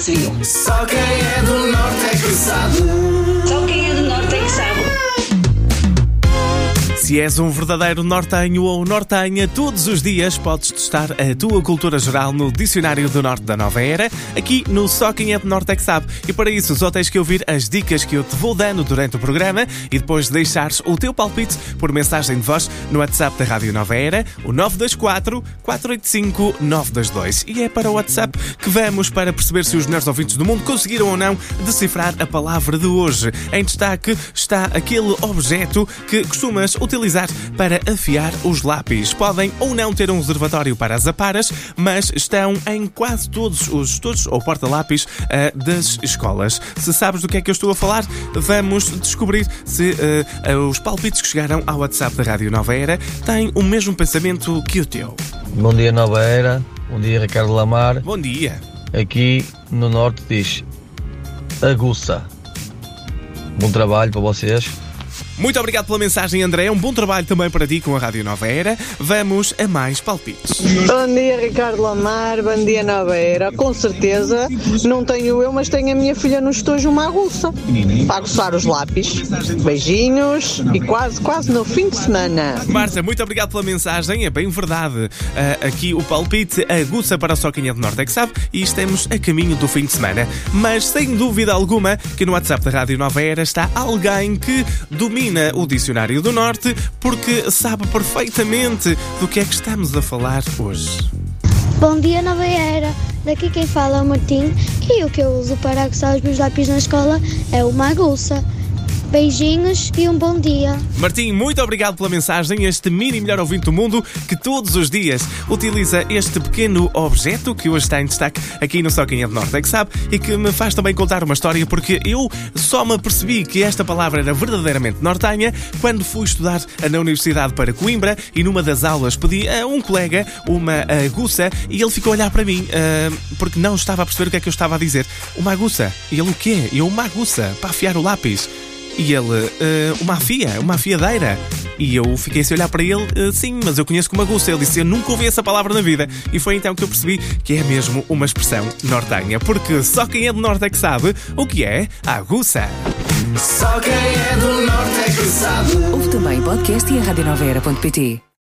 Só quem é do norte é sabe. Se és um verdadeiro nortenho ou nortenha, todos os dias podes testar a tua cultura geral no Dicionário do Norte da Nova Era, aqui no Só Quem é do Norte é que sabe. E para isso só tens que ouvir as dicas que eu te vou dando durante o programa e depois deixares o teu palpite por mensagem de voz no WhatsApp da Rádio Nova Era, o 924 485 922. E é para o WhatsApp que vamos para perceber se os melhores ouvintes do mundo conseguiram ou não decifrar a palavra de hoje. Em destaque está aquele objeto que costumas utilizar para afiar os lápis. Podem ou não ter um reservatório para as aparas, mas estão em quase todos os estudos ou porta-lápis uh, das escolas. Se sabes do que é que eu estou a falar, vamos descobrir se uh, os palpites que chegaram ao WhatsApp da Rádio Nova Era têm o mesmo pensamento que o teu. Bom dia, Nova Era. Bom dia, Ricardo Lamar. Bom dia. Aqui no Norte diz aguça. Bom trabalho para vocês. Muito obrigado pela mensagem, André. Um bom trabalho também para ti com a Rádio Nova Era. Vamos a mais palpites. Bom dia, Ricardo Lamar. Bom dia, Nova Era. Com certeza, não tenho eu, mas tenho a minha filha no estojo uma aguça para aguçar os lápis. Beijinhos e quase, quase no fim de semana. Marta, muito obrigado pela mensagem. É bem verdade. Ah, aqui o palpite aguça para só quem é do Norte é que sabe e estamos a caminho do fim de semana. Mas sem dúvida alguma que no WhatsApp da Rádio Nova Era está alguém que domina o Dicionário do Norte porque sabe perfeitamente do que é que estamos a falar hoje. Bom dia, Nova Era. Daqui quem fala é o Martim e o que eu uso para aguçar os meus lápis na escola é uma aguça. Beijinhos e um bom dia. Martim, muito obrigado pela mensagem. Este mini melhor ouvinte do mundo que todos os dias utiliza este pequeno objeto que hoje está em destaque aqui no Só Quem é do Norte é que sabe e que me faz também contar uma história porque eu só me apercebi que esta palavra era verdadeiramente nortenha quando fui estudar na Universidade para Coimbra e numa das aulas pedi a um colega uma aguça e ele ficou a olhar para mim ah, porque não estava a perceber o que é que eu estava a dizer. Uma aguça. E ele o quê? Eu uma aguça para afiar o lápis. E ele, "Ah, uma afia, uma afiadeira. E eu fiquei a olhar para ele, "Ah, sim, mas eu conheço como aguça. Ele disse, eu nunca ouvi essa palavra na vida. E foi então que eu percebi que é mesmo uma expressão nortenha. Porque só quem é do norte é que sabe o que é a aguça. Só quem é do norte é que sabe. Ouve também o podcast e a.